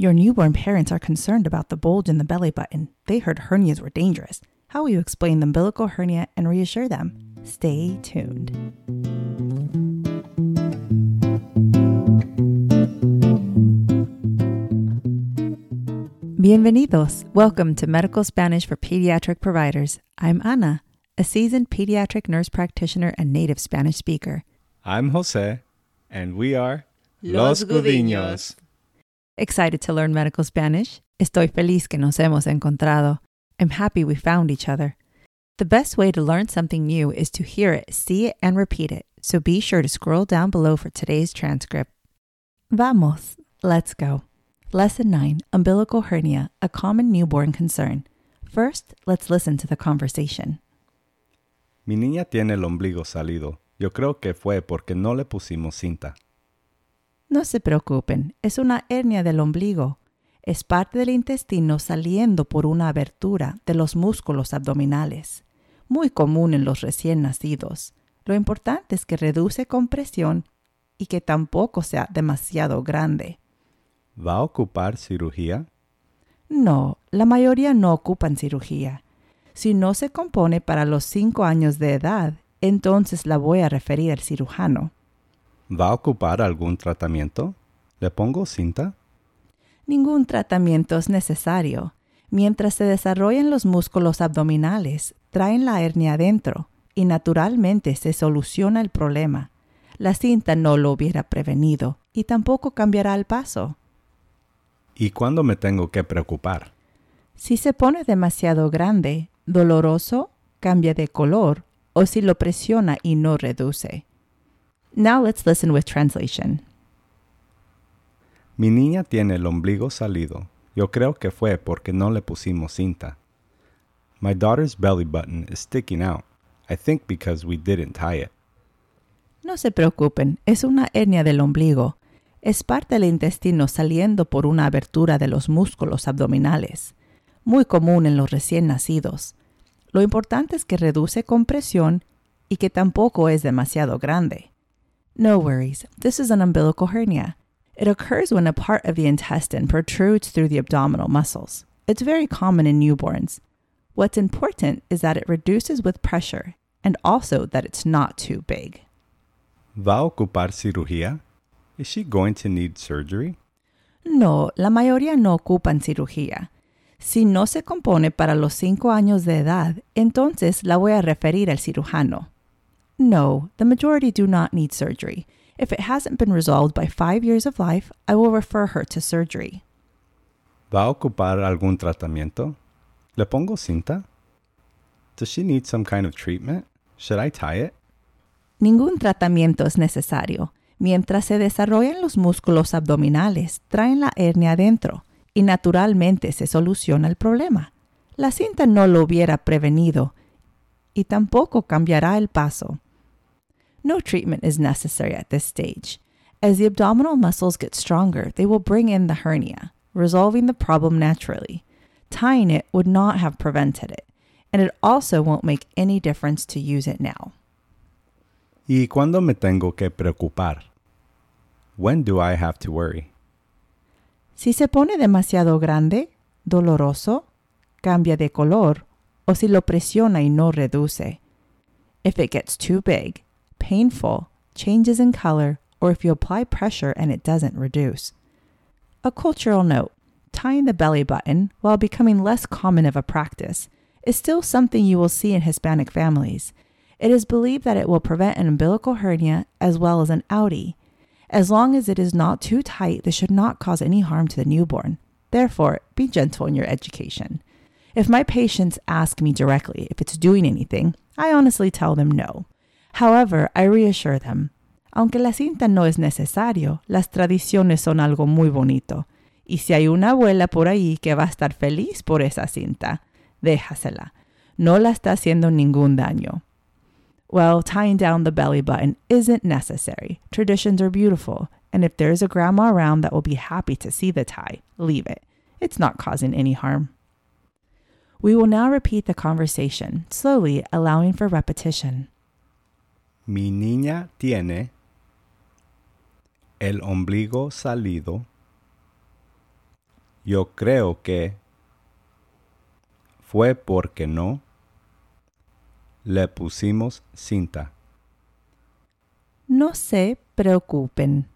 Your newborn parents are concerned about the bulge in the belly button. They heard hernias were dangerous. How will you explain the umbilical hernia and reassure them? Stay tuned. Bienvenidos. Welcome to Medical Spanish for Pediatric Providers. I'm Ana, a seasoned pediatric nurse practitioner and native Spanish speaker. I'm Jose, and we are Los Gudiños. Excited to learn medical Spanish? Estoy feliz que nos hemos encontrado. I'm happy we found each other. The best way to learn something new is to hear it, see it, and repeat it, so be sure to scroll down below for today's transcript. Vamos, let's go. Lesson 9 Umbilical Hernia, a common newborn concern. First, let's listen to the conversation. Mi niña tiene el ombligo salido. Yo creo que fue porque no le pusimos cinta. No se preocupen, es una hernia del ombligo. Es parte del intestino saliendo por una abertura de los músculos abdominales, muy común en los recién nacidos. Lo importante es que reduce compresión y que tampoco sea demasiado grande. ¿Va a ocupar cirugía? No, la mayoría no ocupan cirugía. Si no se compone para los 5 años de edad, entonces la voy a referir al cirujano. ¿Va a ocupar algún tratamiento? ¿Le pongo cinta? Ningún tratamiento es necesario. Mientras se desarrollan los músculos abdominales, traen la hernia adentro y naturalmente se soluciona el problema. La cinta no lo hubiera prevenido y tampoco cambiará el paso. ¿Y cuándo me tengo que preocupar? Si se pone demasiado grande, doloroso, cambia de color o si lo presiona y no reduce. Now let's listen with translation. Mi niña tiene el ombligo salido. Yo creo que fue porque no le pusimos cinta. My daughter's belly button is sticking out. I think because we didn't tie it. No se preocupen, es una hernia del ombligo. Es parte del intestino saliendo por una abertura de los músculos abdominales, muy común en los recién nacidos. Lo importante es que reduce compresión y que tampoco es demasiado grande. No worries, this is an umbilical hernia. It occurs when a part of the intestine protrudes through the abdominal muscles. It's very common in newborns. What's important is that it reduces with pressure and also that it's not too big. ¿Va a ocupar cirugía? Is she going to need surgery? No, la mayoría no ocupan cirugía. Si no se compone para los 5 años de edad, entonces la voy a referir al cirujano. No, the majority do not need surgery. If it hasn't been resolved by 5 years of life, I will refer her to surgery. ¿Va a ocupar algún tratamiento? ¿Le pongo cinta? Does she need some kind of treatment? Should I tie it? Ningún tratamiento es necesario. Mientras se desarrollan los músculos abdominales, traen la hernia adentro y naturalmente se soluciona el problema. La cinta no lo hubiera prevenido y tampoco cambiará el paso. No treatment is necessary at this stage. As the abdominal muscles get stronger, they will bring in the hernia, resolving the problem naturally. Tying it would not have prevented it, and it also won't make any difference to use it now. ¿Y cuándo me tengo que preocupar? When do I have to worry? Si se pone demasiado grande, doloroso, cambia de color, o si lo presiona y no reduce. If it gets too big, painful, changes in color, or if you apply pressure and it doesn't reduce. A cultural note tying the belly button, while becoming less common of a practice, is still something you will see in Hispanic families. It is believed that it will prevent an umbilical hernia as well as an outie. As long as it is not too tight, this should not cause any harm to the newborn. Therefore, be gentle in your education. If my patients ask me directly if it's doing anything, I honestly tell them no. However, I reassure them. Aunque la cinta no es necesario, las tradiciones son algo muy bonito. Y si hay una abuela por ahí que va a estar feliz por esa cinta, déjasela. No la está haciendo ningún daño. Well, tying down the belly button isn't necessary. Traditions are beautiful, and if there's a grandma around that will be happy to see the tie, leave it. It's not causing any harm. We will now repeat the conversation, slowly allowing for repetition. Mi niña tiene el ombligo salido. Yo creo que fue porque no le pusimos cinta. No se preocupen.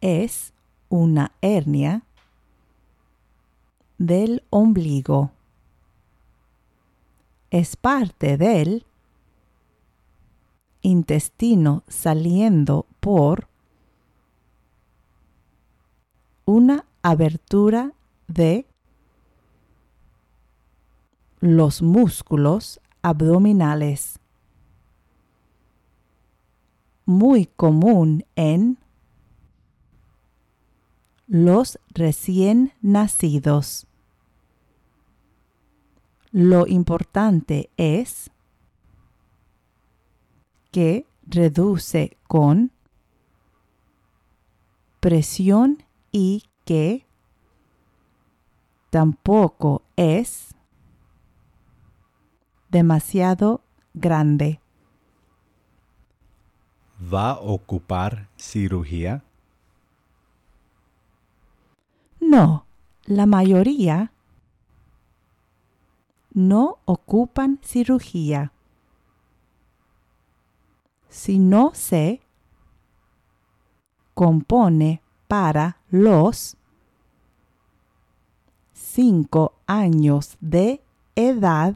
Es una hernia del ombligo. Es parte del intestino saliendo por una abertura de los músculos abdominales. Muy común en los recién nacidos. Lo importante es que reduce con presión y que tampoco es demasiado grande. ¿Va a ocupar cirugía? No, la mayoría no ocupan cirugía. Si no se compone para los cinco años de edad,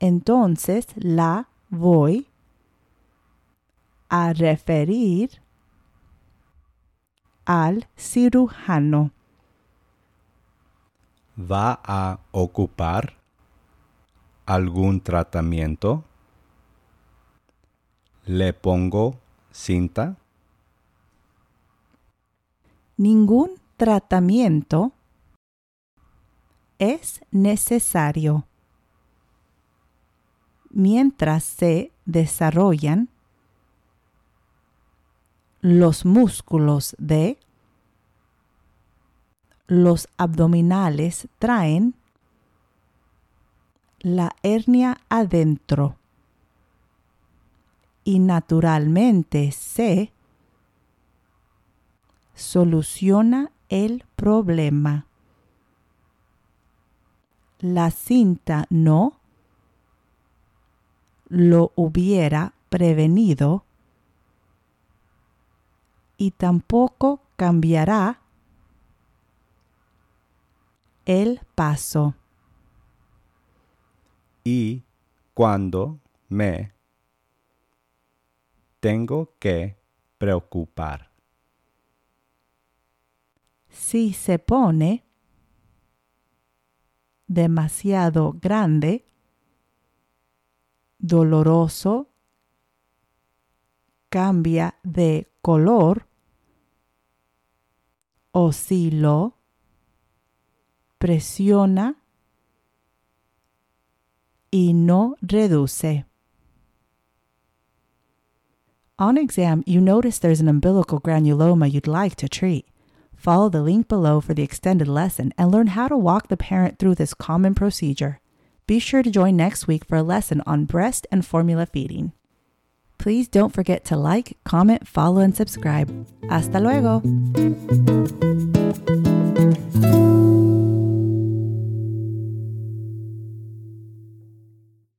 entonces la voy a referir al cirujano. ¿Va a ocupar algún tratamiento? ¿Le pongo cinta? Ningún tratamiento es necesario mientras se desarrollan los músculos de los abdominales traen la hernia adentro y naturalmente se soluciona el problema. La cinta no lo hubiera prevenido y tampoco cambiará el paso. Y cuando me tengo que preocupar. Si se pone demasiado grande, doloroso, cambia de color o presiona y no reduce. On exam, you notice there's an umbilical granuloma you'd like to treat. Follow the link below for the extended lesson and learn how to walk the parent through this common procedure. Be sure to join next week for a lesson on breast and formula feeding. Please don't forget to like, comment, follow, and subscribe. Hasta luego!